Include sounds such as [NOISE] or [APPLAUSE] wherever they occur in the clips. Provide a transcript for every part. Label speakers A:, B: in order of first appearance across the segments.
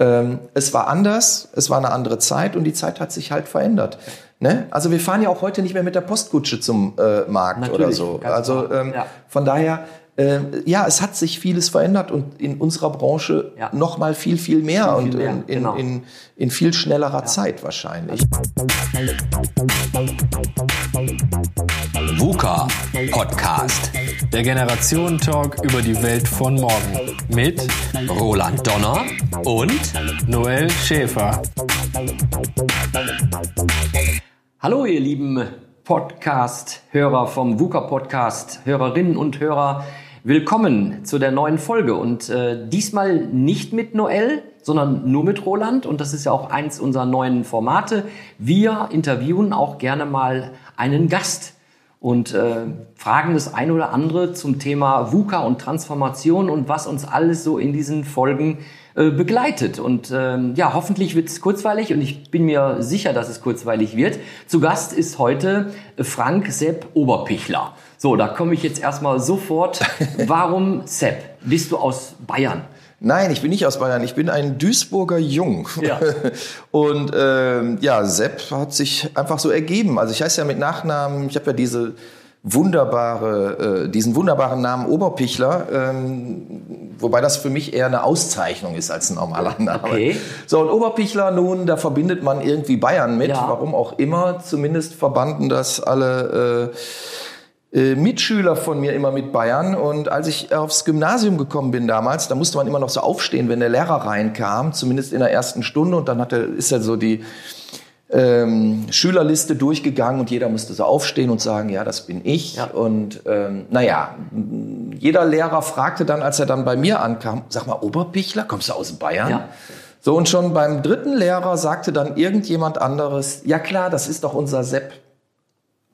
A: Ähm, es war anders, es war eine andere Zeit und die Zeit hat sich halt verändert. Ne? Also wir fahren ja auch heute nicht mehr mit der Postkutsche zum äh, Markt
B: Natürlich,
A: oder so. Also ähm,
B: Ja.
A: von daher, äh, ja, es hat sich vieles verändert und in unserer Branche
B: Ja.
A: noch mal viel, viel mehr
B: Viel,
A: und
B: viel mehr,
A: in, in,
B: genau.
A: in, in viel schnellerer Zeit wahrscheinlich.
C: VUCA Podcast.
D: Der Generationen-Talk über die Welt von morgen. Mit
C: Roland Donner und
D: Noel Schäfer.
B: Hallo, ihr lieben Podcast-Hörer vom VUCA-Podcast, Hörerinnen und Hörer. Willkommen zu der neuen Folge und äh, diesmal nicht mit Noel, sondern nur mit Roland und das ist ja auch eins unserer neuen Formate. Wir interviewen auch gerne mal einen Gast und äh, fragen das ein oder andere zum Thema VUCA und Transformation und was uns alles so in diesen Folgen äh, begleitet. Und ähm, ja, hoffentlich wird es kurzweilig und ich bin mir sicher, dass es kurzweilig wird. Zu Gast ist heute Frank Sepp Oberpichler. So, da komme ich jetzt erstmal sofort. [LAUGHS] Warum Sepp? Bist du aus Bayern?
A: Nein, ich bin nicht aus Bayern. Ich bin ein Duisburger Jung.
B: Ja. [LAUGHS]
A: Und ähm, ja, Sepp hat sich einfach so ergeben. Also ich heiße ja mit Nachnamen, ich habe ja diese wunderbare, äh, diesen wunderbaren Namen Oberpichler, ähm, wobei das für mich eher eine Auszeichnung ist als ein normaler Name.
B: Okay.
A: So, und Oberpichler nun, da verbindet man irgendwie Bayern mit,
B: Ja.
A: warum auch immer. Zumindest verbanden das alle äh, äh, Mitschüler von mir immer mit Bayern. Und als ich aufs Gymnasium gekommen bin damals, da musste man immer noch so aufstehen, wenn der Lehrer reinkam, zumindest in der ersten Stunde. Und dann hat er, ist er so die ähm, Schülerliste durchgegangen und jeder musste so aufstehen und sagen, ja, das bin ich.
B: Ja.
A: Und ähm, naja, jeder Lehrer fragte dann, als er dann bei mir ankam, sag mal, Oberpichler, kommst du aus Bayern?
B: Ja.
A: So, und schon beim dritten Lehrer sagte dann irgendjemand anderes, ja klar, das ist doch unser Sepp.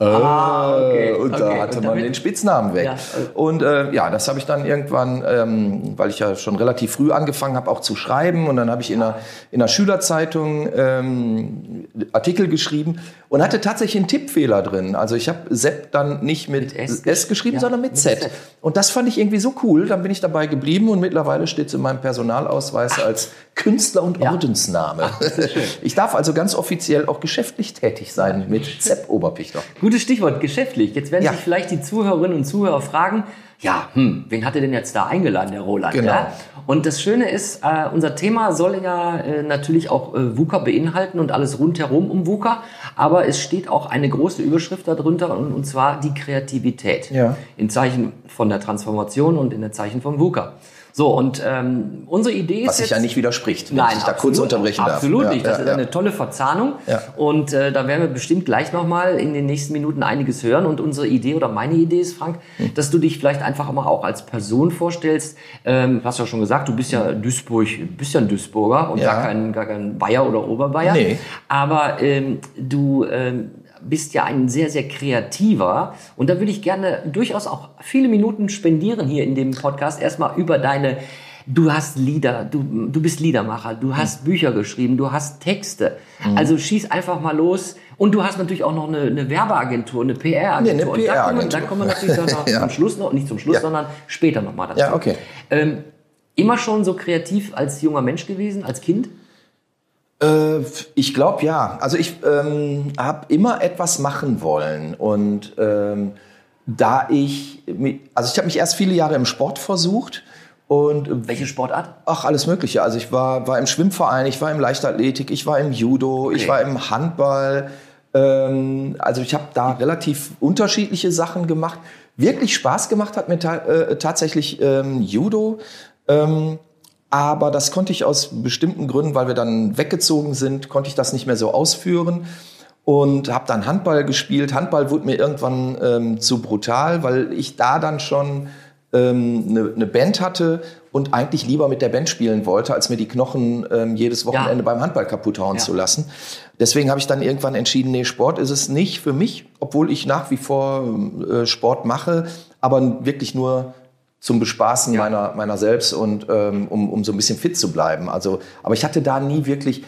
B: Ah, okay,
A: Äh, Und
B: okay.
A: da hatte
B: Und
A: man den Spitznamen weg.
B: Ja.
A: Und äh, ja, das habe ich dann irgendwann, ähm, weil ich ja schon relativ früh angefangen habe, auch zu schreiben. Und dann habe ich in einer, in einer Schülerzeitung ähm, Artikel geschrieben und hatte tatsächlich einen Tippfehler drin. Also ich habe Sepp dann nicht mit,
B: Mit S
A: S, geschrieben,
B: ja,
A: sondern mit,
B: mit
A: Z.
B: Z.
A: Und das fand ich irgendwie so cool. Dann bin ich dabei geblieben und mittlerweile steht es in meinem Personalausweis als Künstler und
B: Ja.
A: Ordensname. Ich darf also ganz offiziell auch geschäftlich tätig sein mit Sepp Oberpichler.
B: Gutes Stichwort, geschäftlich. Jetzt werden
A: Ja.
B: sich vielleicht die Zuhörerinnen und Zuhörer fragen, ja, hm, wen hat er denn jetzt da eingeladen, der Roland?
A: Genau.
B: Ja? Und das Schöne ist, äh, unser Thema soll ja äh, natürlich auch äh, VUCA beinhalten und alles rundherum um VUCA, aber es steht auch eine große Überschrift darunter und, und zwar die Kreativität.
A: Ja.
B: In Zeichen von der Transformation und in der Zeichen von VUCA. So, und ähm, unsere Idee ist
A: Was sich ja nicht widerspricht, wenn
B: Nein,
A: ich da kurz unterbrechen darf.
B: absolut
A: Ja,
B: nicht. Das
A: ja,
B: ist
A: ja.
B: eine tolle Verzahnung.
A: Ja.
B: Und äh, da werden wir bestimmt gleich nochmal in den nächsten Minuten einiges hören. Und unsere Idee oder meine Idee ist, Frank,
A: Hm.
B: dass du dich vielleicht einfach mal auch als Person vorstellst. Ähm, du hast ja schon gesagt, du bist ja Duisburg, bist ja ein Duisburger und.
A: Ja.
B: gar, kein, gar kein Bayer oder Oberbayer.
A: Nee.
B: Aber ähm, du ähm, bist ja ein sehr, sehr kreativer. Und da würde ich gerne durchaus auch viele Minuten spendieren hier in dem Podcast. Erstmal über deine, du hast Lieder, du, du bist Liedermacher, du hast Bücher geschrieben, du hast Texte. Also schieß einfach mal los. Und du hast natürlich auch noch eine, eine Werbeagentur, eine PR-Agentur.
A: Nee, eine
B: Und da kommen, wir-
A: PR-Agentur.
B: da kommen wir natürlich dann noch [LAUGHS]
A: Ja.
B: zum Schluss noch, nicht zum Schluss,
A: Ja.
B: sondern später nochmal dazu.
A: Ja, okay.
B: Ähm, immer schon so kreativ als junger Mensch gewesen, als Kind?
A: Äh, ich glaube ja. Also ich ähm, habe immer etwas machen wollen und ähm, da ich, mi- also ich habe mich erst viele Jahre im Sport versucht und
B: Welche Sportart?
A: Ach, alles Mögliche. Also ich war, war im Schwimmverein, ich war im Leichtathletik, ich war im Judo, ich
B: Okay.
A: war im Handball. Ähm, also ich habe da relativ unterschiedliche Sachen gemacht. Wirklich Spaß gemacht hat mir ta äh, tatsächlich ähm, Judo. Ähm, aber das konnte ich aus bestimmten Gründen, weil wir dann weggezogen sind, konnte ich das nicht mehr so ausführen und habe dann Handball gespielt. Handball wurde mir irgendwann ähm, zu brutal, weil ich da dann schon ähm, eine, eine Band hatte und eigentlich lieber mit der Band spielen wollte, als mir die Knochen ähm, jedes Wochenende
B: Ja.
A: beim Handball kaputt hauen
B: Ja.
A: zu lassen. Deswegen habe ich dann irgendwann entschieden, nee, Sport ist es nicht für mich, obwohl ich nach wie vor äh, Sport mache, aber wirklich nur zum Bespaßen
B: Ja.
A: meiner, meiner selbst und ähm, um, um so ein bisschen fit zu bleiben. Also, aber ich hatte da nie wirklich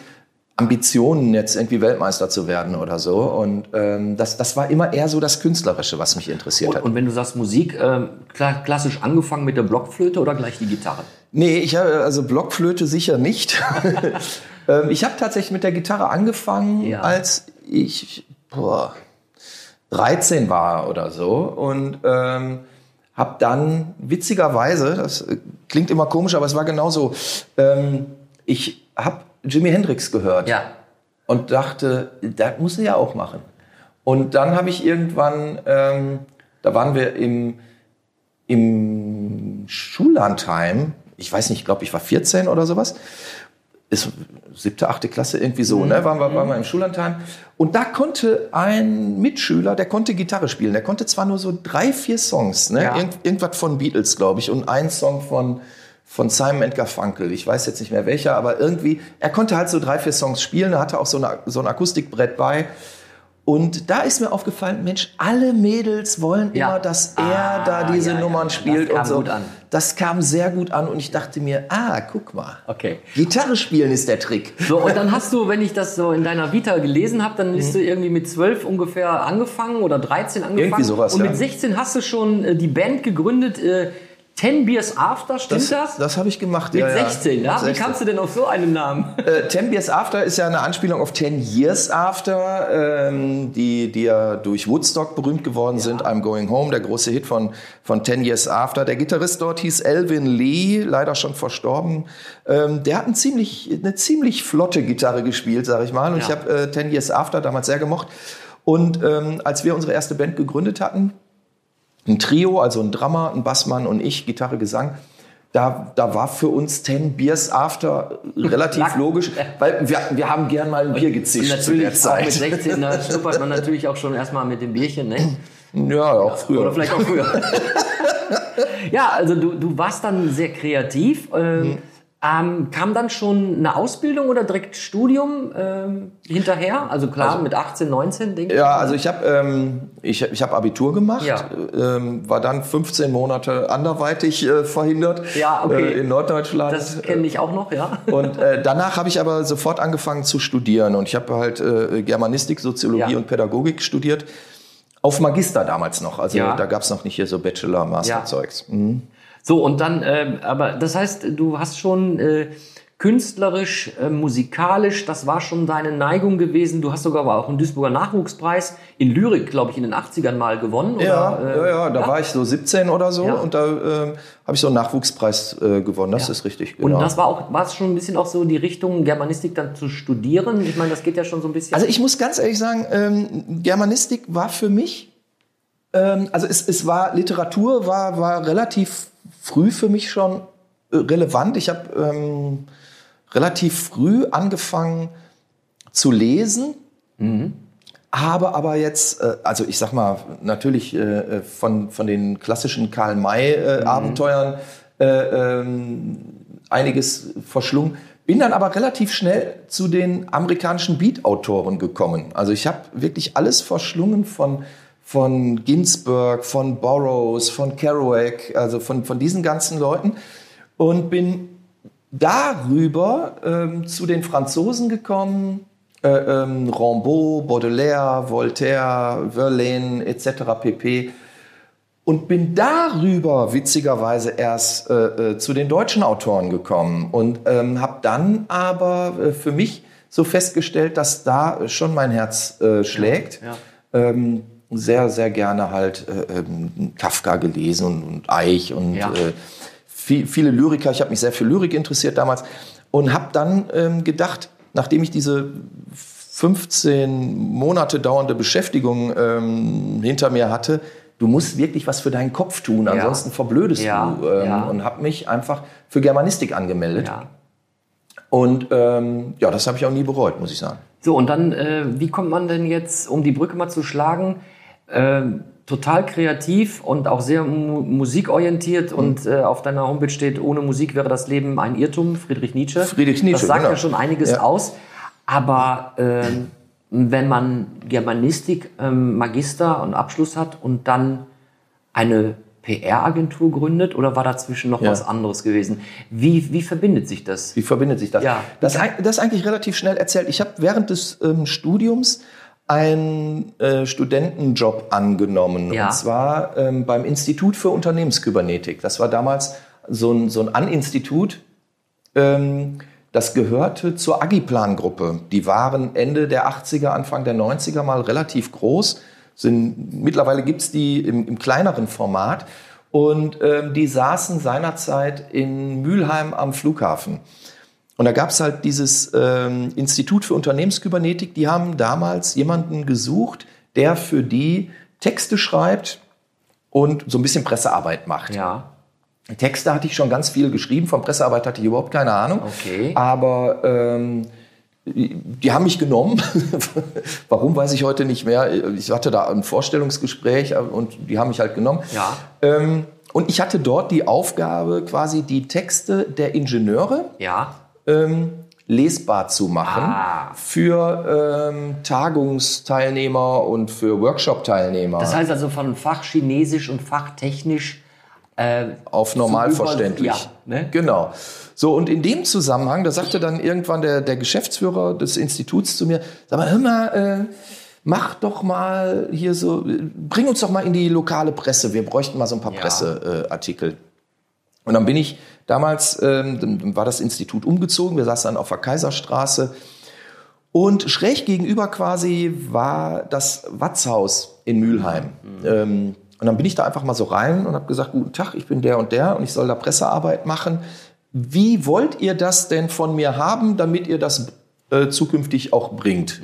A: Ambitionen, jetzt irgendwie Weltmeister zu werden oder so. Und ähm, das, das war immer eher so das Künstlerische, was mich interessiert
B: Und,
A: hat.
B: und wenn du sagst Musik, ähm, kla klassisch angefangen mit der Blockflöte oder gleich die Gitarre?
A: Nee, ich habe also Blockflöte sicher nicht. [LAUGHS] ähm, ich habe tatsächlich mit der Gitarre angefangen,
B: Ja.
A: als ich boah, 13 war oder so und ähm, habe dann witzigerweise, das äh, klingt immer komisch, aber es war genauso. Ähm, ich habe Jimi Hendrix gehört
B: Ja.
A: und dachte, das muss er ja auch machen. Und dann habe ich irgendwann, ähm, da waren wir im, im Schullandheim, ich weiß nicht, ich glaube, ich war 14 oder sowas, ist siebte, achte Klasse irgendwie so, ne, waren wir, waren wir im Schullandheim. Und da konnte ein Mitschüler, der konnte Gitarre spielen, der konnte zwar nur so drei, vier Songs, ne,
B: Ja.
A: Irgend, irgendwas von Beatles, glaube ich, und ein Song von, von Simon Garfunkel. Ich weiß jetzt nicht mehr welcher, aber irgendwie, er konnte halt so drei, vier Songs spielen, er hatte auch so, eine, so ein Akustikbrett bei. Und da ist mir aufgefallen, Mensch, alle Mädels wollen
B: Ja.
A: immer, dass er
B: Ah,
A: da diese
B: ja, ja,
A: Nummern
B: das
A: spielt
B: kam
A: und so.
B: gut an.
A: Das kam sehr gut an und ich dachte mir, ah, guck mal.
B: Okay.
A: Gitarre spielen ist der Trick.
B: So, und dann hast du, wenn ich das so in deiner Vita gelesen habe, dann bist du irgendwie mit 12 ungefähr angefangen oder 13 angefangen.
A: Irgendwie sowas,
B: Und
A: ja.
B: mit 16 hast du schon äh, die Band gegründet, äh, Ten Beers After, stimmt das?
A: Das, das habe ich gemacht.
B: mit
A: ja, ja.
B: 16, ja?
A: Mit
B: Wie
A: 16.
B: kamst du denn auf so einen Namen?
A: Äh, Ten Years After ist ja eine Anspielung auf Ten Years After, ähm, die, die ja durch Woodstock berühmt geworden sind. I'm Going Home, der große Hit von, von Ten Years After. Der Gitarrist dort hieß Elvin Lee, leider schon verstorben. Ähm, der hat ein ziemlich, eine ziemlich flotte Gitarre gespielt, sag ich mal. Und ich
B: Ja.
A: habe äh, Ten Years After damals sehr gemocht. Und ähm, als wir unsere erste Band gegründet hatten, ein Trio, also ein Drummer, ein Bassmann und ich, Gitarre, Gesang. Da, da war für uns Ten Beers After relativ
B: Lag-
A: logisch, weil wir, wir haben gern mal ein Bier gezischt zu der
B: natürlich, auch mit
A: Zeit.
B: 16, da schnuppert man natürlich auch schon erstmal mit dem Bierchen, ne?
A: Ja, auch früher.
B: Oder vielleicht auch früher. [LAUGHS] ja, also du, du warst dann sehr kreativ. Ähm, ähm, kam dann schon eine Ausbildung oder direkt Studium ähm, hinterher? Also klar, mit 18, 19, denke ich.
A: Ja, also ich habe ähm, ich, ich hab Abitur gemacht,
B: Ja.
A: ähm, war dann 15 Monate anderweitig äh, verhindert
B: Ja, okay.
A: äh, in Norddeutschland.
B: Das kenne ich auch noch, ja.
A: Und äh, danach habe ich aber sofort angefangen zu studieren und ich habe halt äh, Germanistik, Soziologie
B: Ja.
A: und Pädagogik studiert. Auf Magister damals noch. Also
B: Ja.
A: da gab es noch nicht hier so Bachelor, Master-Zeugs. Mhm.
B: So, und dann, ähm, aber das heißt, du hast schon äh, künstlerisch, äh, musikalisch, das war schon deine Neigung gewesen. Du hast sogar aber auch einen Duisburger Nachwuchspreis in Lyrik, glaube ich, in den 80ern mal gewonnen.
A: Ja,
B: oder, äh,
A: ja, ja, da war ich so 17 oder so
B: Ja.
A: und da ähm, habe ich so einen Nachwuchspreis äh, gewonnen. Das ist richtig.
B: Und
A: Genau.
B: das war auch, war es schon ein bisschen auch so die Richtung, Germanistik dann zu studieren? Ich meine, das geht ja schon so ein bisschen.
A: Also ich muss ganz ehrlich sagen, ähm, Germanistik war für mich, ähm, also es, es war Literatur, war, war relativ früh für mich schon äh, relevant. Ich habe ähm, relativ früh angefangen zu lesen, habe aber jetzt, äh, also ich sag mal, natürlich äh, von, von den klassischen Karl-May-Abenteuern äh, ähm, einiges verschlungen. Bin dann aber relativ schnell zu den amerikanischen Beat-Autoren gekommen. Also ich habe wirklich alles verschlungen von, von Ginsberg, von Burroughs, von Kerouac, also von, von diesen ganzen Leuten und bin darüber ähm, zu den Franzosen gekommen, äh, ähm, Rimbaud, Baudelaire, Voltaire, Verlaine etc. pp. Und bin darüber witzigerweise erst äh, äh, zu den deutschen Autoren gekommen und ähm, habe dann aber äh, für mich so festgestellt, dass da schon mein Herz äh, schlägt.
B: ja.
A: Ähm, sehr, sehr gerne halt äh, ähm, Kafka gelesen und, und Eich und
B: Ja.
A: äh, viel, viele Lyriker. Ich habe mich sehr für Lyrik interessiert damals und habe dann ähm, gedacht, nachdem ich diese 15 Monate dauernde Beschäftigung ähm, hinter mir hatte, du musst wirklich was für deinen Kopf tun, ansonsten verblödest
B: Ja,
A: du. Ähm,
B: ja.
A: Und habe mich einfach für Germanistik angemeldet. Und ähm, ja, das habe ich auch nie bereut, muss ich sagen.
B: So, und dann, äh, wie kommt man denn jetzt, um die Brücke mal zu schlagen, ähm, total kreativ und auch sehr mu musikorientiert
A: Mhm.
B: und äh, auf deiner Homepage steht, ohne Musik wäre das Leben ein Irrtum, Friedrich Nietzsche.
A: Friedrich Nietzsche,
B: Das sagt
A: genau.
B: ja schon einiges
A: Ja.
B: aus. Aber ähm, wenn man Germanistik, ähm, Magister und Abschluss hat und dann eine PR-Agentur gründet oder war dazwischen noch
A: Ja.
B: was anderes gewesen? Wie, wie verbindet sich das?
A: Wie verbindet sich das?
B: Ja.
A: Das, das ist eigentlich relativ schnell erzählt. Ich habe während des ähm, Studiums einen äh, Studentenjob angenommen.
B: Ja.
A: Und zwar ähm, beim Institut für Unternehmenskybernetik. Das war damals so ein, so ein An-Institut, ähm, das gehörte zur Agiplan-Gruppe. Die waren Ende der 80er, Anfang der 90er mal relativ groß. Sind, mittlerweile gibt's die im, im kleineren Format. Und ähm, die saßen seinerzeit in Mülheim am Flughafen. Und da gab's halt dieses ähm, Institut für Unternehmenskybernetik. Die haben damals jemanden gesucht, der für die Texte schreibt und so ein bisschen Pressearbeit macht.
B: Ja.
A: Texte hatte ich schon ganz viel geschrieben, von Pressearbeit hatte ich überhaupt keine Ahnung.
B: Okay.
A: Aber ähm, die haben mich genommen. [LAUGHS] Warum weiß ich heute nicht mehr. Ich hatte da ein Vorstellungsgespräch und die haben mich halt genommen.
B: Ja.
A: Ähm, und ich hatte dort die Aufgabe, quasi die Texte der Ingenieure
B: Ja.
A: Ähm, lesbar zu machen
B: Ah.
A: für ähm, Tagungsteilnehmer und für Workshop-Teilnehmer.
B: Das heißt also von Fach Chinesisch und Fach Technisch äh,
A: auf normal
B: Über-
A: verständlich.
B: ja, ne?
A: Genau. So, und in dem Zusammenhang, da sagte dann irgendwann der, der Geschäftsführer des Instituts zu mir, sag mal, hör mal, äh, mach doch mal hier so, bring uns doch mal in die lokale Presse. Wir bräuchten mal so ein paar
B: Ja.
A: Presseartikel. Äh, und dann bin ich damals, ähm, war das Institut umgezogen, wir saßen dann auf der Kaiserstraße und schräg gegenüber quasi war das Watzhaus in Mülheim. Ähm, und dann bin ich da einfach mal so rein und habe gesagt, guten Tag, ich bin der und der und ich soll da Pressearbeit machen. Wie wollt ihr das denn von mir haben, damit ihr das äh, zukünftig auch bringt?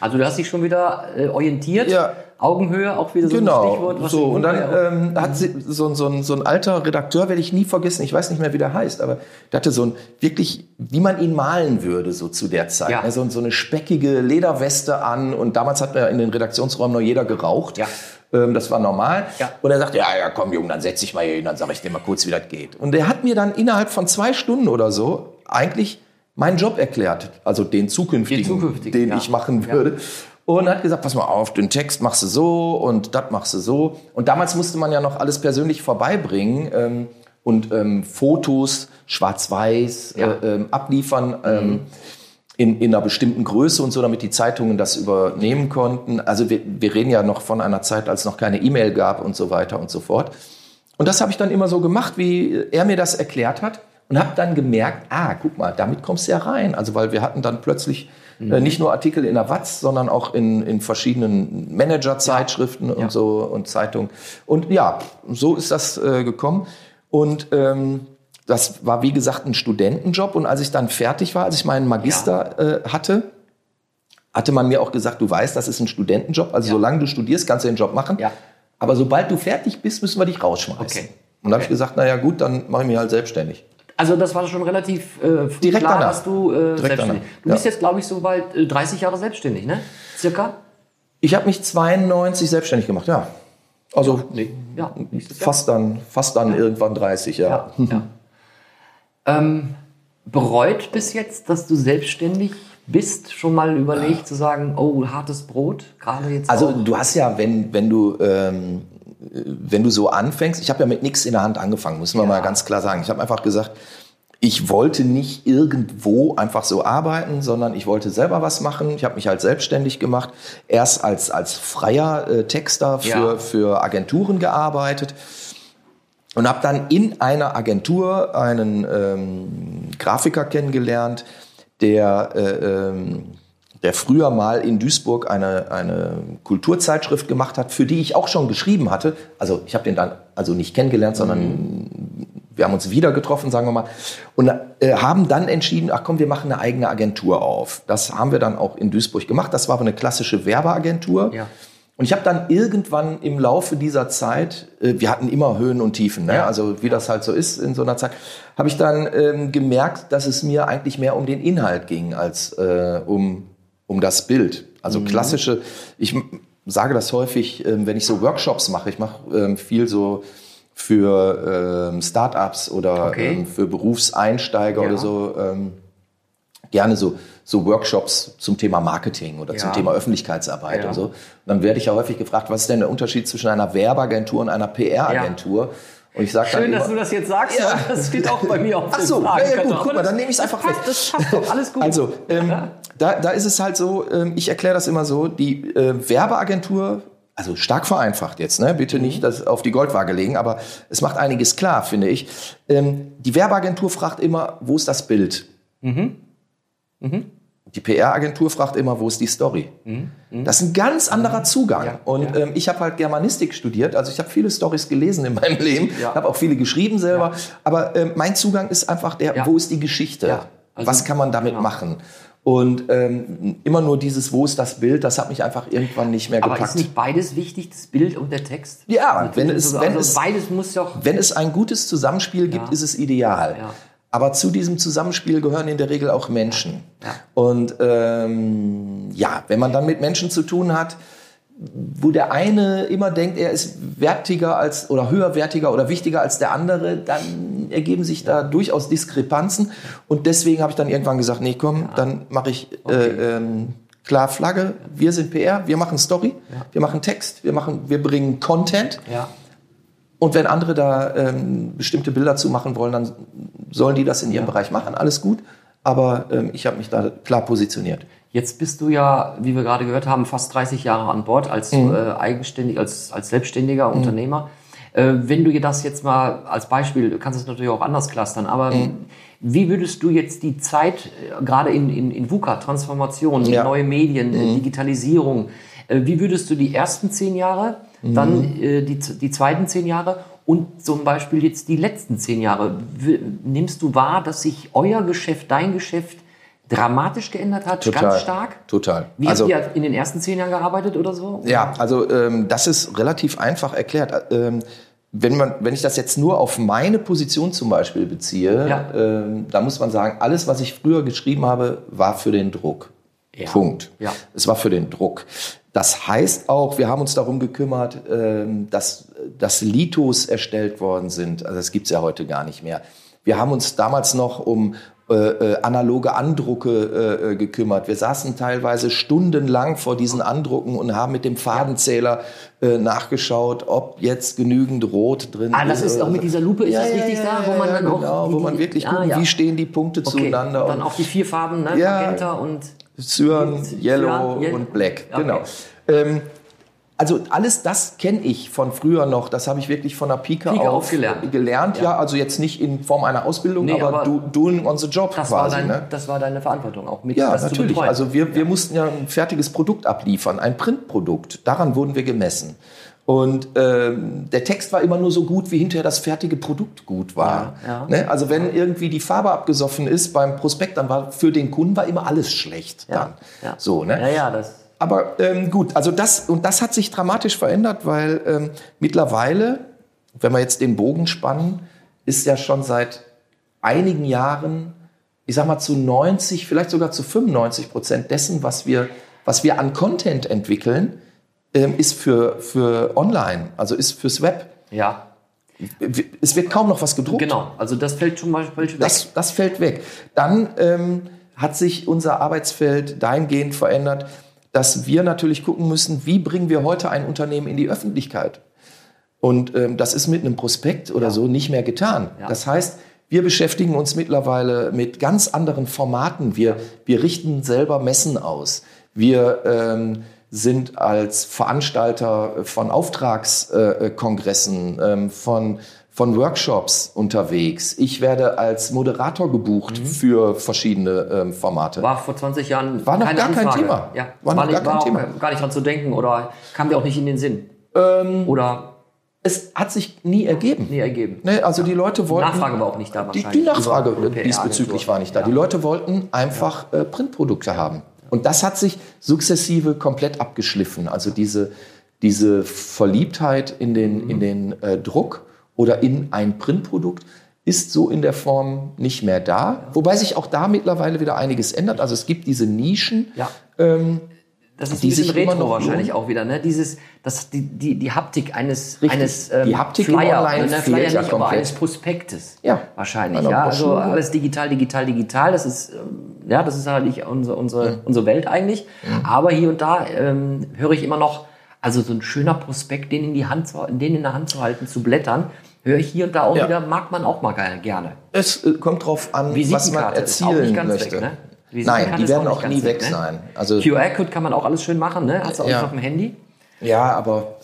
B: Also du hast dich schon wieder äh, orientiert.
A: Ja.
B: Augenhöhe, auch wieder so ein Stichwort.
A: Genau,
B: was
A: so und dann ähm, hat sie, so, ein- so, ein, so ein alter Redakteur, werde ich nie vergessen, ich weiß nicht mehr, wie der heißt, aber der hatte so ein wirklich, wie man ihn malen würde, so zu der Zeit.
B: Ja.
A: Ne? So, so eine speckige Lederweste an und damals hat mir in den Redaktionsräumen noch jeder geraucht.
B: Ja.
A: Ähm, das war normal.
B: Ja.
A: Und er sagt, ja, ja, komm, Junge, dann setz dich mal hier hin, dann sage ich dir mal kurz, wie das geht. Und er hat mir dann innerhalb von zwei Stunden oder so eigentlich meinen Job erklärt, also den zukünftigen,
B: Den zukünftigen,
A: den
B: ja.
A: ich machen
B: Ja.
A: würde. Und hat gesagt, pass mal auf, den Text machst du so und das machst du so. Und damals musste man ja noch alles persönlich vorbeibringen ähm, und ähm, Fotos schwarz-weiß
B: Ja.
A: äh, ähm, abliefern ähm, in, in einer bestimmten Größe und so, damit die Zeitungen das übernehmen konnten. Also wir, wir reden ja noch von einer Zeit, als es noch keine E-Mail gab und so weiter und so fort. Und das habe ich dann immer so gemacht, wie er mir das erklärt hat. Und habe dann gemerkt, ah, guck mal, damit kommst du ja rein. Also weil wir hatten dann plötzlich äh, nicht nur Artikel in der Watz, sondern auch in, in verschiedenen Manager-Zeitschriften und so und Zeitungen. Und ja, so ist das äh, gekommen. Und ähm, das war, wie gesagt, ein Studentenjob. Und als ich dann fertig war, als ich meinen Magister äh, hatte, hatte man mir auch gesagt, du weißt, das ist ein Studentenjob. Also
B: Ja.
A: solange du studierst, kannst du den Job machen.
B: Ja.
A: Aber sobald du fertig bist, müssen wir dich rausschmeißen.
B: Okay.
A: Und da habe ich gesagt, naja gut, dann mache ich mich halt selbstständig.
B: Also das war schon relativ äh, früh
A: Direkt
B: klar,
A: danach.
B: dass du äh,
A: Direkt
B: selbstständig
A: danach,
B: Du
A: ja.
B: bist jetzt, glaube ich, so bald äh, 30 Jahre selbstständig, ne? Circa?
A: Ich habe mich 92 selbstständig gemacht, ja. Also
B: Ja, nächstes Jahr.
A: fast dann, fast dann irgendwann 30, ja.
B: Ja, ja. ähm, bereut bis jetzt, dass du selbstständig bist? Schon mal überlegt zu sagen, oh, hartes Brot, gerade jetzt
A: Also
B: auch?
A: du hast ja, wenn, wenn du ähm, wenn du so anfängst, ich habe ja mit nichts in der Hand angefangen, muss man
B: Ja.
A: mal ganz klar sagen. Ich habe einfach gesagt, ich wollte nicht irgendwo einfach so arbeiten, sondern ich wollte selber was machen. Ich habe mich halt selbstständig gemacht, erst als, als freier äh, Texter für,
B: Ja.
A: für Agenturen gearbeitet und habe dann in einer Agentur einen ähm, Grafiker kennengelernt, der, äh, ähm, der früher mal in Duisburg eine, eine Kulturzeitschrift gemacht hat, für die ich auch schon geschrieben hatte. Also ich habe den dann also nicht kennengelernt, sondern wir haben uns wieder getroffen, sagen wir mal, und äh, haben dann entschieden, ach komm, wir machen eine eigene Agentur auf. Das haben wir dann auch in Duisburg gemacht. Das war aber eine klassische Werbeagentur.
B: Ja.
A: Und ich habe dann irgendwann im Laufe dieser Zeit, äh, wir hatten immer Höhen und Tiefen, ne?
B: Ja.
A: also wie das halt so ist in so einer Zeit, habe ich dann ähm, gemerkt, dass es mir eigentlich mehr um den Inhalt ging als äh, um, um das Bild. Also klassische, ich sage das häufig, ähm, wenn ich so Workshops mache, ich mache ähm, viel so für ähm, Startups oder
B: Okay.
A: für Berufseinsteiger
B: Ja.
A: oder so. Gerne so, so Workshops zum Thema Marketing oder zum
B: Ja.
A: Thema Öffentlichkeitsarbeit
B: Ja.
A: und so. Und dann werde ich ja häufig gefragt, was ist denn der Unterschied zwischen einer Werbeagentur und einer PR-Agentur? Und ich sage dann
B: Schön,
A: immer,
B: dass du das jetzt sagst,
A: Ja.
B: das steht auch bei mir auf [LAUGHS]
A: Ach so, ja, ja, gut, guck mal, dann nehme ich es einfach weg.
B: Das passt doch, alles gut.
A: Also, ähm, da, da ist es halt so, ähm, ich erkläre das immer so, die äh, Werbeagentur also stark vereinfacht jetzt, ne? bitte
B: Mhm.
A: nicht das auf die Goldwaage legen, aber es macht einiges klar, finde ich. Ähm, die Werbeagentur fragt immer, wo ist das Bild?
B: Mhm.
A: Die PR-Agentur fragt immer, wo ist die Story? Das ist ein ganz anderer Zugang.
B: Mhm. Ja,
A: und
B: ja.
A: Ähm, ich habe halt Germanistik studiert, also ich habe viele Stories gelesen in meinem Leben,
B: Ja.
A: habe auch viele geschrieben selber, aber ähm, mein Zugang ist einfach der, wo ist die Geschichte?
B: Also-
A: Was kann man damit
B: genau.
A: machen? Und ähm, immer nur dieses, wo ist das Bild, das hat mich einfach irgendwann nicht mehr
B: Aber
A: gepackt.
B: ist nicht beides wichtig, das Bild und der Text?
A: Ja, wenn es-
B: also,
A: wenn
B: also
A: es-
B: beides muss doch.
A: Wenn es ein gutes Zusammenspiel gibt,
B: Ja.
A: ist es ideal.
B: Ja.
A: Aber zu diesem Zusammenspiel gehören in der Regel auch Menschen.
B: Ja.
A: Und ähm, ja, wenn man dann mit Menschen zu tun hat, wo der eine immer denkt, er ist wertiger als oder höherwertiger oder wichtiger als der andere, dann ergeben sich da durchaus Diskrepanzen. Und deswegen habe ich dann irgendwann gesagt, nee, komm, dann mache ich äh, ähm, klar Flagge. Wir sind PR, wir machen Story, wir machen Text, wir machen, wir bringen Content.
B: Ja.
A: Und wenn andere da ähm, bestimmte Bilder zu machen wollen, dann sollen die das in ihrem Bereich machen. Alles gut. Aber ähm, ich habe mich da klar positioniert.
B: Jetzt bist du ja, wie wir gerade gehört haben, fast 30 Jahre an Bord als
A: Mhm.
B: äh, eigenständig, als, als selbstständiger Unternehmer. Äh, wenn du dir das jetzt mal als Beispiel, du kannst es natürlich auch anders clustern, aber
A: Mhm.
B: wie würdest du jetzt die Zeit, äh, gerade in, in, in VUCA, Transformation,
A: Ja. Mhm.
B: neue Medien, äh, Digitalisierung, äh, wie würdest du die ersten zehn Jahre,
A: Mhm.
B: dann äh, die, die zweiten zehn Jahre und zum Beispiel jetzt die letzten zehn Jahre, nimmst du wahr, dass sich euer Geschäft, dein Geschäft dramatisch geändert hat, ganz stark?
A: Total.
B: Wie
A: also,
B: habt ihr in den ersten zehn Jahren gearbeitet oder so?
A: ja, also ähm, das ist relativ einfach erklärt. Ähm, wenn, man, wenn ich das jetzt nur auf meine Position zum Beispiel beziehe,
B: Ja.
A: ähm, da muss man sagen, alles, was ich früher geschrieben habe, war für den Druck.
B: Ja.
A: Punkt.
B: Ja.
A: Es war für den Druck. Das heißt auch, wir haben uns darum gekümmert, ähm, dass, dass Litos erstellt worden sind. Also das gibt's ja heute gar nicht mehr. Wir haben uns damals noch um äh, äh, analoge Andrucke äh, äh, gekümmert. Wir saßen teilweise stundenlang vor diesen Andrucken und haben mit dem Fadenzähler äh, nachgeschaut, ob jetzt genügend Rot drin
B: Ah, das ist auch mit dieser Lupe, ist das richtig da, wo man
A: ja,
B: dann auch
A: genau,
B: die-
A: wo man wirklich
B: Ah,
A: guckt,
B: ja.
A: wie stehen die Punkte
B: Okay,
A: zueinander.
B: dann
A: und-
B: auch die vier Farben, ne?
A: Ja.
B: Magenta und
A: Cyan, Yellow
B: Cyan,
A: und Black,
B: Okay.
A: genau. Ähm, also alles das kenne ich von früher noch. Das habe ich wirklich von der Pike,
B: Pike
A: auf
B: auf gelernt.
A: gelernt. Ja. also jetzt nicht in Form einer Ausbildung,
B: Nee,
A: aber,
B: aber
A: do, doing on the job
B: das, war
A: quasi.
B: dein,
A: ne?
B: das war deine Verantwortung auch mit
A: Ja, natürlich. Also wir, wir mussten ja ein fertiges Produkt abliefern, ein Printprodukt. Daran wurden wir gemessen. Und ähm, der Text war immer nur so gut, wie hinterher das fertige Produkt gut war.
B: Ja, ja.
A: Ne? Also wenn irgendwie die Farbe abgesoffen ist beim Prospekt, dann war für den Kunden war immer alles schlecht.
B: Ja,
A: Dann.
B: ja.
A: So, ne?
B: ja, ja, das.
A: Aber ähm, gut, also das und das hat sich dramatisch verändert, weil ähm, mittlerweile, wenn wir jetzt den Bogen spannen, ist ja schon seit einigen Jahren, ich sag mal zu 90, vielleicht sogar zu 95 Prozent dessen, was wir, was wir an Content entwickeln, ähm, ist für, für online, also ist fürs Web.
B: Ja,
A: Es wird kaum noch was gedruckt.
B: genau. Also das fällt schon mal fällt weg.
A: Das, das fällt weg. Dann ähm, hat sich unser Arbeitsfeld dahingehend verändert, dass wir natürlich gucken müssen, wie bringen wir heute ein Unternehmen in die Öffentlichkeit. Und ähm, das ist mit einem Prospekt oder so nicht mehr getan.
B: Ja.
A: Das heißt, wir beschäftigen uns mittlerweile mit ganz anderen Formaten. Wir, wir richten selber Messen aus. Wir ähm, sind als Veranstalter von Auftragskongressen, äh, von, von Workshops unterwegs. Ich werde als Moderator gebucht für verschiedene ähm, Formate.
B: War vor 20 Jahren
A: War noch gar kein
B: Anfrage.
A: Thema.
B: Ja,
A: War noch
B: nicht,
A: gar kein Thema.
B: gar nicht dran zu denken oder kam dir auch nicht in den Sinn.
A: Ähm,
B: Oder
A: es hat sich nie ergeben.
B: nie ergeben.
A: Ne, also die Leute wollten.
B: Nachfrage war auch nicht da
A: Die,
B: wahrscheinlich.
A: die Nachfrage
B: Über- über
A: diesbezüglich war nicht da.
B: Ja.
A: Die Leute wollten einfach äh, Printprodukte haben. Und das hat sich sukzessive komplett abgeschliffen. Also diese, diese Verliebtheit in den,
B: Mhm.
A: in den äh, Druck oder in ein Printprodukt ist so in der Form nicht mehr da. Wobei sich auch da mittlerweile wieder einiges ändert. Also es gibt diese Nischen.
B: Ja.
A: Ähm,
B: Das ist
A: die
B: ein bisschen retro wahrscheinlich auch wieder, ne? Dieses, das, die, die, die Haptik eines,
A: Richtig.
B: eines ähm,
A: Die Haptik
B: Flyer,
A: Online
B: ne? Flyer
A: ja
B: nicht, aber
A: komplett.
B: eines Prospektes.
A: Ja.
B: Wahrscheinlich,
A: Einer
B: ja. Also alles digital, digital, digital. Das ist, ähm, ja, das ist halt nicht unsere, unsere,
A: Mhm.
B: unsere Welt eigentlich. Aber hier und da ähm, höre ich immer noch, also so ein schöner Prospekt, den in die Hand zu, den in der Hand zu halten, zu blättern, höre ich hier und da auch
A: Ja.
B: wieder, mag man auch mal gerne.
A: Es äh, kommt drauf an, was man erzielen möchte.
B: weg, ne?
A: Nein, die werden
B: auch
A: auch nie weg
B: weg, ne?
A: sein. Also
B: QR-Code kann man auch alles schön machen, ne? Hast du auch
A: Ja.
B: nicht auf dem Handy.
A: Ja, aber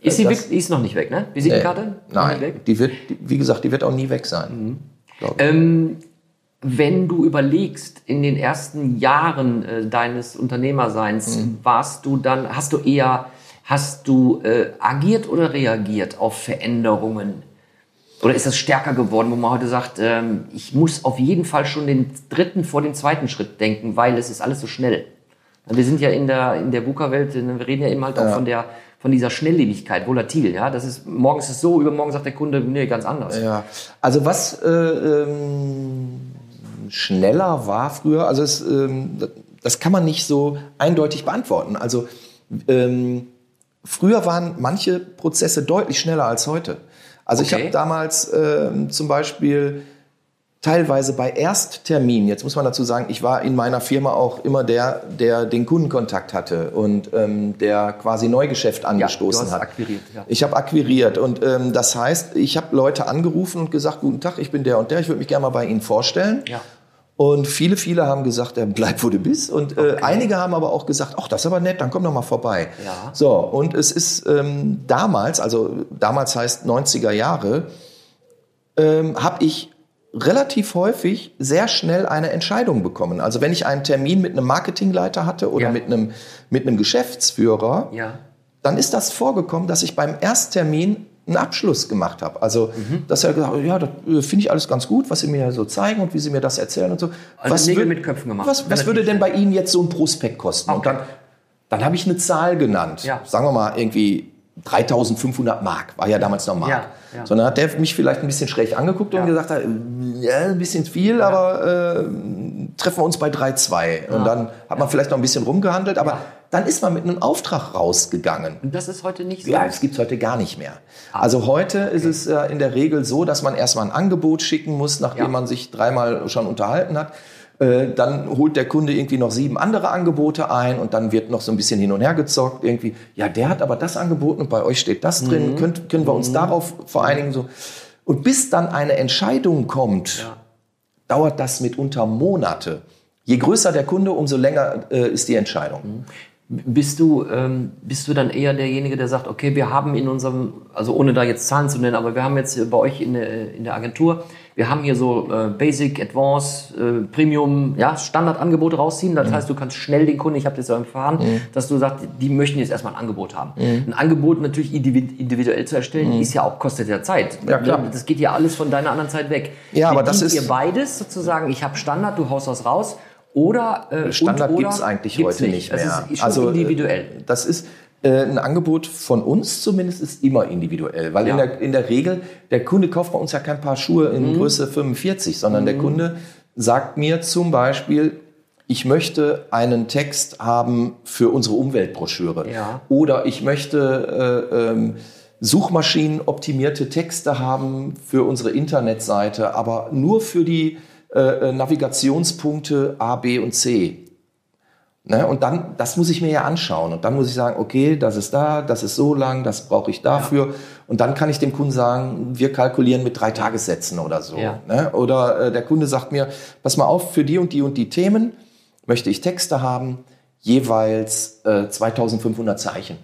B: Ist sie weg? Die ist noch nicht weg, ne? Visitenkarte?
A: Nee, nein,
B: weg?
A: die wird, wie gesagt, die wird auch nie weg sein. ich.
B: Ähm, wenn du überlegst, in den ersten Jahren äh, deines Unternehmerseins,
A: Mhm.
B: warst du dann, hast du eher, hast du äh, agiert oder reagiert auf Veränderungen? Oder ist das stärker geworden, wo man heute sagt, ähm, ich muss auf jeden Fall schon den dritten vor den zweiten Schritt denken, weil es ist alles so schnell. Wir sind ja in der, in der VUCA-Welt, äh, wir reden ja eben halt auch von der, von dieser Schnelllebigkeit, volatil, ja. Das ist, morgens ist es so, übermorgen sagt der Kunde, nee, ganz anders.
A: Ja, also was äh, ähm, schneller war früher, also es, ähm, das kann man nicht so eindeutig beantworten. Also ähm, früher waren manche Prozesse deutlich schneller als heute. Also ich
B: Okay.
A: habe damals ähm, zum Beispiel teilweise bei Erstterminen, jetzt muss man dazu sagen, ich war in meiner Firma auch immer der, der den Kundenkontakt hatte und ähm, der quasi Neugeschäft angestoßen
B: hast
A: hat.
B: akquiriert, ja.
A: Ich habe akquiriert und ähm, das heißt, ich habe Leute angerufen und gesagt, guten Tag, ich bin der und der, ich würde mich gerne mal bei Ihnen vorstellen.
B: Ja.
A: Und viele, viele haben gesagt, ja, bleib wo du bist. Und äh, einige haben aber auch gesagt, ach, das ist aber nett, dann komm doch mal vorbei.
B: Ja.
A: So, und es ist ähm, damals, also damals heißt 90er Jahre, ähm, habe ich relativ häufig sehr schnell eine Entscheidung bekommen. Also wenn ich einen Termin mit einem Marketingleiter hatte oder
B: Ja.
A: mit, einem, mit einem Geschäftsführer,
B: Ja.
A: dann ist das vorgekommen, dass ich beim Ersttermin einen Abschluss gemacht habe. Also,
B: Mhm.
A: dass er gesagt hat, ja, das äh, finde ich alles ganz gut, was Sie mir so zeigen und wie Sie mir das erzählen und so.
B: Also Nägel
A: wür-
B: mit Köpfen gemacht.
A: Was, was würde denn bei Ihnen jetzt so ein Prospekt kosten? Und dann, dann habe ich eine Zahl genannt.
B: Ja.
A: Sagen wir mal irgendwie 3500 Mark, war ja damals noch Mark.
B: Ja, ja.
A: Sondern hat der mich vielleicht ein bisschen schräg angeguckt und gesagt, hat, ja, ein bisschen viel, aber äh, treffen wir uns bei 3,2. Und dann hat man vielleicht noch ein bisschen rumgehandelt, aber. Dann ist man mit einem Auftrag rausgegangen.
B: Und das ist heute nicht so.
A: Ja, das gibt's heute gar nicht mehr. Also heute ist es äh, in der Regel so, dass man erstmal ein Angebot schicken muss, nachdem
B: Ja.
A: man sich dreimal schon unterhalten hat. Äh, Dann holt der Kunde irgendwie noch sieben andere Angebote ein und dann wird noch so ein bisschen hin und her gezockt. Irgendwie, ja, der hat aber das angeboten und bei euch steht das
B: Mhm.
A: drin. Könnt, können wir uns darauf vereinigen? So. Und bis dann eine Entscheidung kommt,
B: Ja.
A: dauert das mitunter Monate. Je größer der Kunde, umso länger äh, ist die Entscheidung.
B: Bist du, ähm, bist du dann eher derjenige, der sagt, okay, wir haben in unserem, also ohne da jetzt Zahlen zu nennen, aber wir haben jetzt bei euch in der, in der Agentur, wir haben hier so äh, Basic, Advanced, äh, Premium, ja, Standardangebote rausziehen. Das heißt, du kannst schnell den Kunden, ich habe das so erfahren, dass du sagst, die möchten jetzt erstmal ein Angebot haben. Ein Angebot natürlich individ- individuell zu erstellen, ist ja auch, kostet ja Zeit.
A: Ja, klar.
B: Das geht ja alles von deiner anderen Zeit weg.
A: Ja, aber das ist-
B: ihr beides sozusagen, ich habe Standard, du haust was raus, oder äh,
A: Standard
B: oder
A: gibt's eigentlich
B: gibt's
A: heute nicht, mehr.
B: Es ist schon individuell.
A: äh, Das ist äh, ein Angebot von uns zumindest ist immer individuell, weil in,
B: Ja.
A: der, in der Regel der Kunde kauft bei uns ja kein Paar Schuhe in
B: Mhm.
A: Größe 45, sondern der Kunde sagt mir zum Beispiel, ich möchte einen Text haben für unsere Umweltbroschüre
B: Ja.
A: oder ich möchte äh, ähm, suchmaschinenoptimierte Texte haben für unsere Internetseite, aber nur für die äh, äh, Navigationspunkte A, B und C. Ne? Und dann, das muss ich mir ja anschauen. Und dann muss ich sagen, okay, das ist da, das ist so lang, das brauche ich dafür. Und dann kann ich dem Kunden sagen, wir kalkulieren mit drei Tagessätzen oder so.
B: Ja.
A: Ne? Oder äh, der Kunde sagt mir, pass mal auf, für die und die und die Themen möchte ich Texte haben, jeweils äh, 2500 Zeichen.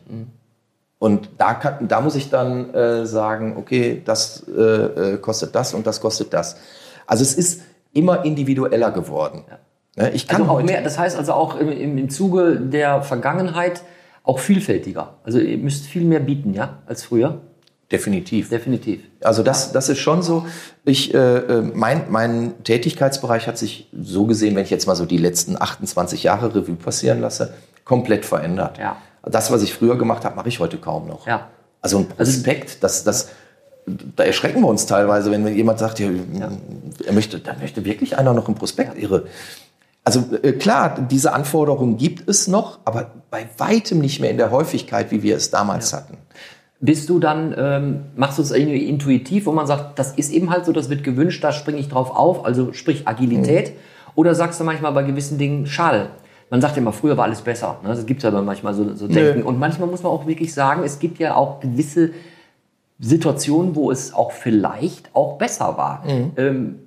A: Und da, kann, da muss ich dann äh, sagen, okay, das äh, kostet das und das kostet das. Also es ist immer individueller geworden. Ne? Ich kann
B: Also auch
A: heute,
B: mehr, das heißt also auch im, im, im Zuge der Vergangenheit auch vielfältiger. Also ihr müsst viel mehr bieten, ja, als früher.
A: definitiv.
B: Definitiv.
A: Also das, das ist schon so. Ich, äh, äh, mein, mein Tätigkeitsbereich hat sich so gesehen, wenn ich jetzt mal so die letzten 28 Jahre Revue passieren lasse, komplett verändert.
B: Ja.
A: Das, was ich früher gemacht habe, mache ich heute kaum noch.
B: Ja.
A: Also ein Prospekt, das, das, da erschrecken wir uns teilweise, wenn jemand sagt, ja, er möchte, da möchte wirklich einer noch ein Prospekt, irre. Also äh, klar, diese Anforderungen gibt es noch, aber bei weitem nicht mehr in der Häufigkeit, wie wir es damals hatten.
B: Bist du dann, ähm, machst du es irgendwie intuitiv, wo man sagt, das ist eben halt so, das wird gewünscht, da springe ich drauf auf, also sprich Agilität? Oder sagst du manchmal bei gewissen Dingen, schade, man sagt ja immer, früher war alles besser. Ne? Das gibt ja aber manchmal so, so Denken. Und manchmal muss man auch wirklich sagen, es gibt ja auch gewisse Situationen, wo es auch vielleicht auch besser war. Ähm,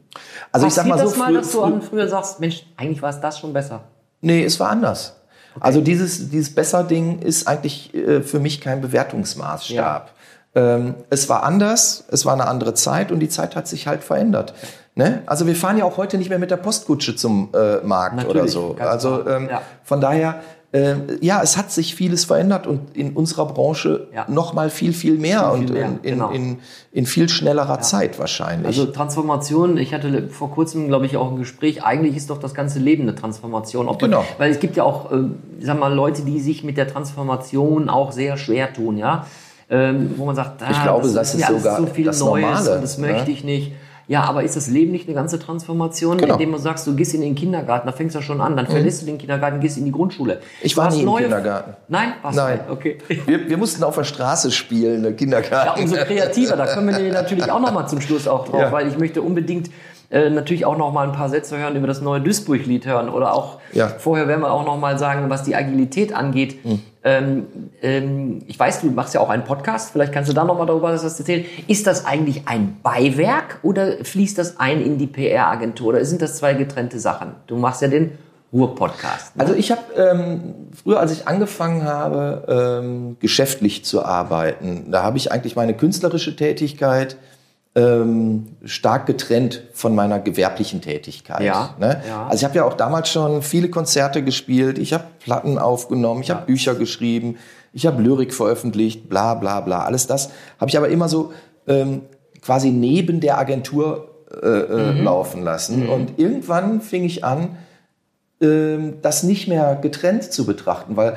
A: Also ich sag mal so,
B: das mal, dass du an früher sagst, Mensch, eigentlich war es das schon besser.
A: Nee, es war anders. Also dieses, dieses Besser-Ding ist eigentlich äh, für mich kein Bewertungsmaßstab. Ähm, es war anders, es war eine andere Zeit und die Zeit hat sich halt verändert. Ne? Also wir fahren ja auch heute nicht mehr mit der Postkutsche zum äh, Markt
B: Natürlich,
A: oder so. Also ähm,
B: Ja.
A: von daher, äh, ja, es hat sich vieles verändert und in unserer Branche
B: Ja.
A: noch mal viel, viel mehr
B: Viel, viel
A: und
B: mehr,
A: in, in,
B: genau.
A: in, in viel schnellerer Zeit wahrscheinlich.
B: Also Transformation, ich hatte vor kurzem, glaube ich, auch ein Gespräch, eigentlich ist doch das ganze Leben eine Transformation. Ob man-
A: Genau.
B: Weil es gibt ja auch, äh, sag mal, Leute, die sich mit der Transformation auch sehr schwer tun, ja. Ähm, wo man sagt, ah,
A: Ich glaube, das
B: mir
A: ist
B: alles
A: sogar
B: so viel
A: das
B: Neues
A: Normale,
B: und das
A: ne?
B: möchte ich nicht. Ja, aber ist das Leben nicht eine ganze Transformation,
A: Genau.
B: indem du sagst, du gehst in den Kindergarten, da fängst du schon an, dann verlässt du den Kindergarten, gehst in die Grundschule.
A: Mhm. Ich war
B: hast
A: nie im Kindergarten.
B: Nein, warst
A: Nein.
B: Okay.
A: wir, wir mussten auf der Straße spielen,
B: Ja,
A: Kindergarten.
B: umso kreativer. Da kommen wir natürlich auch noch mal zum Schluss auch drauf,
A: Ja.
B: weil ich möchte unbedingt äh, natürlich auch noch mal ein paar Sätze hören über das neue Duisburg-Lied hören oder auch
A: Ja.
B: vorher werden wir auch noch mal sagen, was die Agilität angeht. Ähm, ähm, ich weiß, du machst ja auch einen Podcast. Vielleicht kannst du da noch mal darüber was erzählen. Ist das eigentlich ein Beiwerk oder fließt das ein in die PR-Agentur oder sind das zwei getrennte Sachen? Du machst ja den Ruhr-Podcast. ne?
A: Also ich habe ähm, früher, als ich angefangen habe, ähm, geschäftlich zu arbeiten, da habe ich eigentlich meine künstlerische Tätigkeit ähm, stark getrennt von meiner gewerblichen Tätigkeit.
B: Ja,
A: ne?
B: ja.
A: Also ich habe ja auch damals schon viele Konzerte gespielt, ich habe Platten aufgenommen, ich habe Bücher geschrieben, ich habe Lyrik veröffentlicht, bla bla bla. Alles das habe ich aber immer so ähm, quasi neben der Agentur äh, äh,
B: Mhm.
A: laufen lassen. Und irgendwann fing ich an, ähm, das nicht mehr getrennt zu betrachten, weil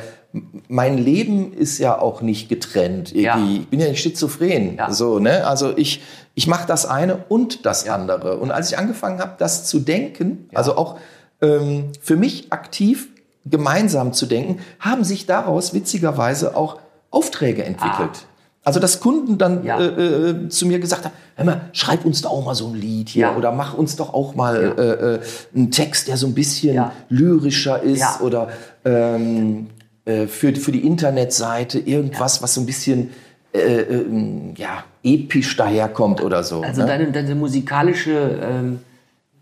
A: mein Leben ist ja auch nicht getrennt. Irgendwie.
B: Ja.
A: Ich bin ja nicht schizophren.
B: Ja.
A: So, ne? Also ich, ich mache das eine und das
B: Ja.
A: andere. Und als ich angefangen habe, das zu denken, also auch ähm, für mich aktiv gemeinsam zu denken, haben sich daraus witzigerweise auch Aufträge entwickelt. Also dass Kunden dann
B: Ja.
A: äh, äh, zu mir gesagt haben, hör mal, schreib uns doch auch mal so ein Lied hier
B: Ja.
A: oder mach uns doch auch mal äh, äh, einen Text, der so ein bisschen
B: Ja.
A: lyrischer ist
B: Ja.
A: oder ähm, äh, für, für die Internetseite irgendwas, was so ein bisschen äh, äh, ja, episch daherkommt oder so.
B: Also
A: ne?
B: deine, deine musikalische, ähm,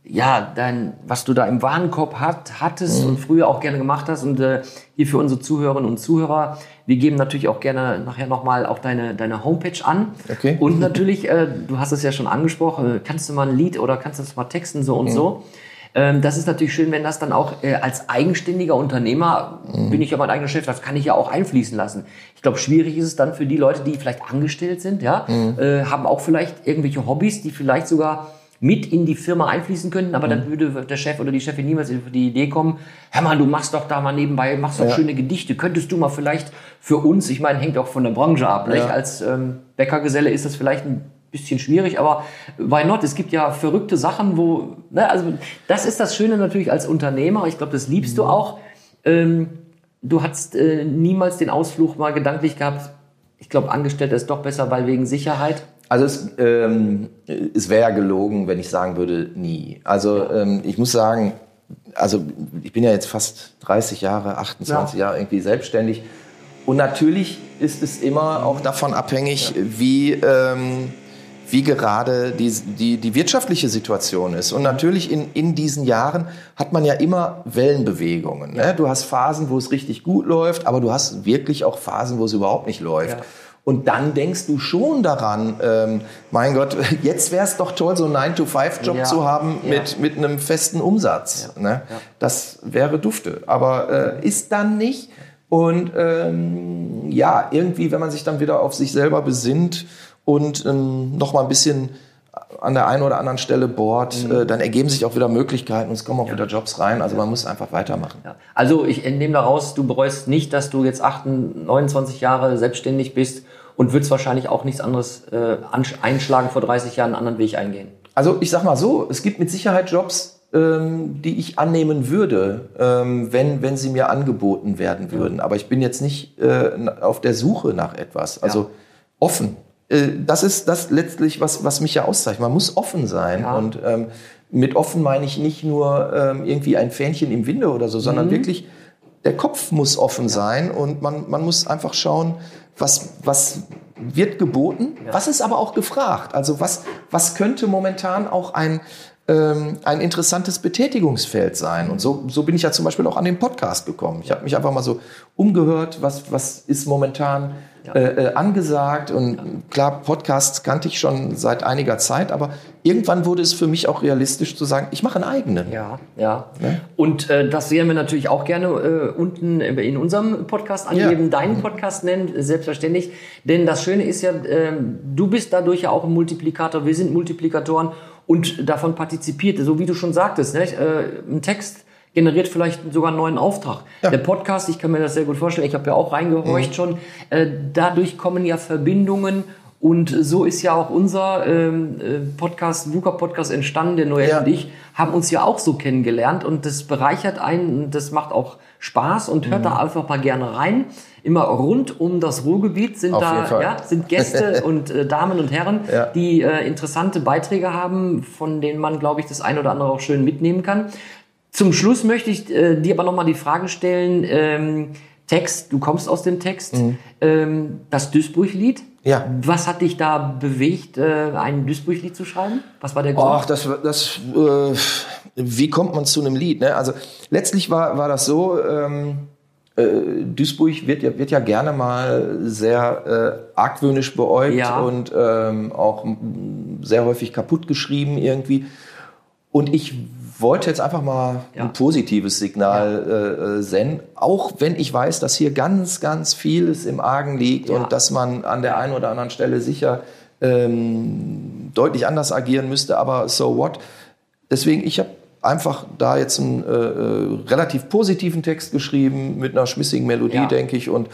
B: ja, dein, was du da im Warenkorb hat, hattest
A: Mhm.
B: und früher auch gerne gemacht hast. Und äh, hier für unsere Zuhörerinnen und Zuhörer, wir geben natürlich auch gerne nachher nochmal auch deine, deine Homepage an.
A: Okay.
B: Und natürlich, äh, du hast es ja schon angesprochen, kannst du mal ein Lied oder kannst du das mal texten, so und so. Ähm, das ist natürlich schön, wenn das dann auch äh, als eigenständiger Unternehmer, bin ich ja mein eigener Chef, das kann ich ja auch einfließen lassen. Ich glaube, schwierig ist es dann für die Leute, die vielleicht angestellt sind, ja, äh, haben auch vielleicht irgendwelche Hobbys, die vielleicht sogar mit in die Firma einfließen könnten, aber dann würde der Chef oder die Chefin niemals auf die Idee kommen, hör mal, du machst doch da mal nebenbei, machst doch schöne Gedichte, könntest du mal vielleicht für uns, ich meine, hängt auch von der Branche ab, nicht? als ähm, Bäckergeselle ist das vielleicht ein bisschen schwierig, aber why not? Es gibt ja verrückte Sachen, wo, ne, also das ist das Schöne natürlich als Unternehmer, ich glaube, das liebst du auch. Ähm, du hast äh, niemals den Ausflug mal gedanklich gehabt, ich glaube, Angestellter ist doch besser, weil wegen Sicherheit.
A: Also es, ähm, es wäre ja gelogen, wenn ich sagen würde, nie. Also ähm, ich muss sagen, also ich bin ja jetzt fast 30 Jahre, 28 Jahre irgendwie selbstständig. Und natürlich ist es immer auch davon abhängig, wie, ähm, wie gerade die, die, die wirtschaftliche Situation ist. Und natürlich in, in diesen Jahren hat man ja immer Wellenbewegungen. Ne? Du hast Phasen, wo es richtig gut läuft, aber du hast wirklich auch Phasen, wo es überhaupt nicht läuft.
B: Ja.
A: Und dann denkst du schon daran, ähm, mein Gott, [LAUGHS] jetzt wäre es doch toll, so einen 9-to-5-Job
B: Ja.
A: zu haben
B: Ja.
A: mit, mit einem festen Umsatz. Ne? Das wäre dufte. Aber äh, ist dann nicht. Und ähm, ja, irgendwie, wenn man sich dann wieder auf sich selber besinnt und ähm, noch mal ein bisschen an der einen oder anderen Stelle bohrt,
B: Mhm.
A: äh, dann ergeben sich auch wieder Möglichkeiten und es kommen auch wieder Jobs rein. Also man muss einfach weitermachen.
B: Ja. Also ich entnehme daraus, du bereust nicht, dass du jetzt 28, 29 Jahre selbstständig bist und würdest wahrscheinlich auch nichts anderes äh, einschlagen, vor 30 Jahren einen anderen Weg eingehen.
A: Also ich sag mal so, es gibt mit Sicherheit Jobs, ähm, die ich annehmen würde, ähm, wenn, wenn sie mir angeboten werden würden. Aber ich bin jetzt nicht äh, auf der Suche nach etwas. Also
B: Ja.
A: offen. Äh, das ist das letztlich, was, was mich ja auszeichnet. Man muss offen sein.
B: Ja.
A: Und ähm, mit offen meine ich nicht nur ähm, irgendwie ein Fähnchen im Winde oder so,
B: Mhm.
A: sondern wirklich, der Kopf muss offen sein und man, man muss einfach schauen, was, was wird geboten, was ist aber auch gefragt. Also was, was könnte momentan auch ein, ähm, ein interessantes Betätigungsfeld sein. Und so, so bin ich ja zum Beispiel auch an den Podcast gekommen. Ich habe mich einfach mal so umgehört, was, was ist momentan äh, äh, angesagt. Und klar, Podcasts kannte ich schon seit einiger Zeit, aber irgendwann wurde es für mich auch realistisch zu sagen, ich mache einen eigenen.
B: Ja, ja. Und äh, das sehen wir natürlich auch gerne äh, unten in unserem Podcast angeben,
A: Ja.
B: deinen Podcast nennen, selbstverständlich. Denn das Schöne ist ja, ähm, du bist dadurch ja auch ein Multiplikator, wir sind Multiplikatoren und davon partizipiert, so wie du schon sagtest? Äh, ein Text generiert vielleicht sogar einen neuen Auftrag. Der Podcast, ich kann mir das sehr gut vorstellen, ich habe ja auch reingehorcht
A: Mhm.
B: schon, äh, dadurch kommen ja Verbindungen und so ist ja auch unser ähm, äh, Podcast, VUCA Podcast entstanden, der Noel
A: Ja.
B: und ich haben uns ja auch so kennengelernt und das bereichert einen und das macht auch Spaß und
A: Mhm.
B: hört da einfach mal gerne rein. Immer rund um das Ruhrgebiet sind
A: Auf
B: da ja, sind Gäste [LAUGHS] und äh, Damen und Herren,
A: Ja.
B: die äh, interessante Beiträge haben, von denen man, glaube ich, das ein oder andere auch schön mitnehmen kann. Zum Schluss möchte ich äh, dir aber nochmal die Frage stellen, ähm, Text, du kommst aus dem Text, ähm, das Duisburg-Lied.
A: Mhm. Ja.
B: Was hat dich da bewegt, äh, ein Duisburg-Lied zu schreiben? Was war der Grund?
A: Ach, das, das, äh, wie kommt man zu einem Lied? Ne? Also letztlich war, war das so, ähm, äh, Duisburg wird ja, wird ja gerne mal sehr äh, argwöhnisch beäugt
B: Ja.
A: und ähm, auch sehr häufig kaputt geschrieben irgendwie. Und ich wollte jetzt einfach mal
B: Ja.
A: ein positives Signal äh, äh, senden, auch wenn ich weiß, dass hier ganz, ganz vieles im Argen liegt
B: Ja.
A: und dass man an der einen oder anderen Stelle sicher ähm, deutlich anders agieren müsste, aber so what. Deswegen, ich habe einfach da jetzt einen äh, äh, relativ positiven Text geschrieben mit einer schmissigen Melodie,
B: Ja.
A: denke ich. Und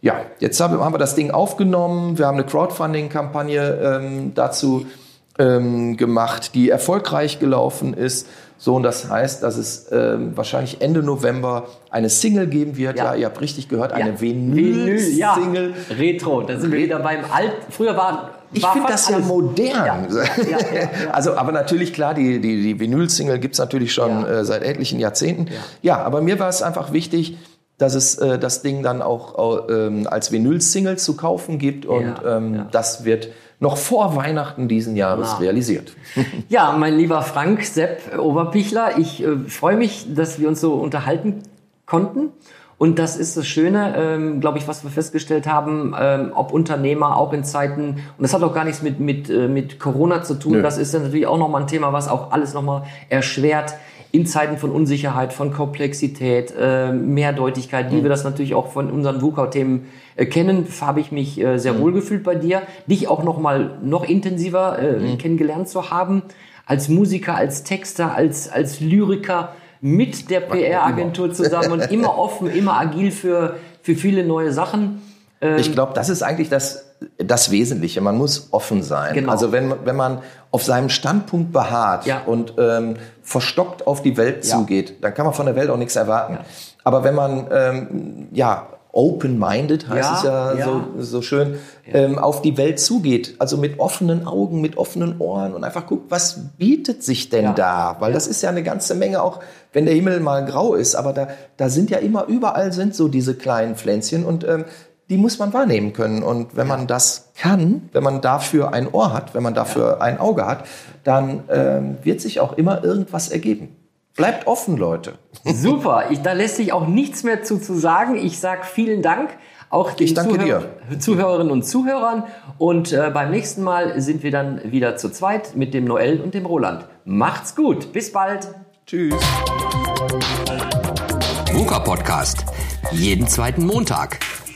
A: ja, jetzt haben, haben wir das Ding aufgenommen. Wir haben eine Crowdfunding-Kampagne ähm, dazu ähm, gemacht, die erfolgreich gelaufen ist. So, und das heißt, dass es ähm, wahrscheinlich Ende November eine Single geben wird.
B: Ja.
A: Ja, ihr habt richtig gehört, eine
B: Ja. Vinyl, ja.
A: Vinyl-Single.
B: Retro, da sind wir wieder beim Alt. Früher war.
A: Ich finde das ja modern. [LAUGHS] Also, aber natürlich klar, die, die, die Vinyl-Single gibt's natürlich schon äh, seit etlichen Jahrzehnten. Ja. aber mir war es einfach wichtig, dass es äh, das Ding dann auch äh, als Vinyl-Single zu kaufen gibt und ähm, das wird noch vor Weihnachten diesen Jahres
B: Ah.
A: realisiert. [LAUGHS]
B: Ja, mein lieber Frank Sepp Oberpichler, ich äh, freue mich, dass wir uns so unterhalten konnten. Und das ist das Schöne, ähm, glaube ich, was wir festgestellt haben, ähm, ob Unternehmer auch in Zeiten, und das hat auch gar nichts mit, mit, äh, mit Corona zu tun,
A: Nö.
B: das ist ja natürlich auch nochmal ein Thema, was auch alles nochmal erschwert in Zeiten von Unsicherheit, von Komplexität, äh, Mehrdeutigkeit,
A: Mhm.
B: wie wir das natürlich auch von unseren VUCA-Themen äh, kennen, habe ich mich äh, sehr
A: Mhm.
B: wohl gefühlt bei dir, dich auch nochmal noch intensiver äh,
A: Mhm.
B: kennengelernt zu haben, als Musiker, als Texter, als, als Lyriker mit der PR-Agentur zusammen und immer offen, immer agil für, für viele neue Sachen.
A: Ich glaube, das ist eigentlich das, das Wesentliche. Man muss offen sein.
B: Genau.
A: Also wenn, wenn man auf seinem Standpunkt beharrt
B: Ja.
A: und ähm, verstockt auf die Welt
B: Ja.
A: zugeht, dann kann man von der Welt auch nichts erwarten. Aber wenn man ähm, ja open-minded heißt
B: Ja,
A: es ja,
B: ja.
A: So, so schön, ähm, auf die Welt zugeht, also mit offenen Augen, mit offenen Ohren und einfach guckt, was bietet sich denn
B: Ja.
A: da? Weil das ist ja eine ganze Menge, auch wenn der Himmel mal grau ist, aber da, da sind ja immer, überall sind so diese kleinen Pflänzchen und ähm, die muss man wahrnehmen können. Und wenn man das kann, wenn man dafür ein Ohr hat, wenn man dafür ein Auge hat, dann ähm, wird sich auch immer irgendwas ergeben. Bleibt offen, Leute. [LAUGHS]
B: Super, ich, da lässt sich auch nichts mehr zu, zu sagen. Ich sage vielen Dank. Auch den
A: Ich danke
B: Zuhör Zuhörerinnen und Zuhörern. Und äh, beim nächsten Mal sind wir dann wieder zu zweit mit dem Noel und dem Roland. Macht's gut. Bis bald.
A: Tschüss.
C: VUCA Podcast. Jeden zweiten Montag.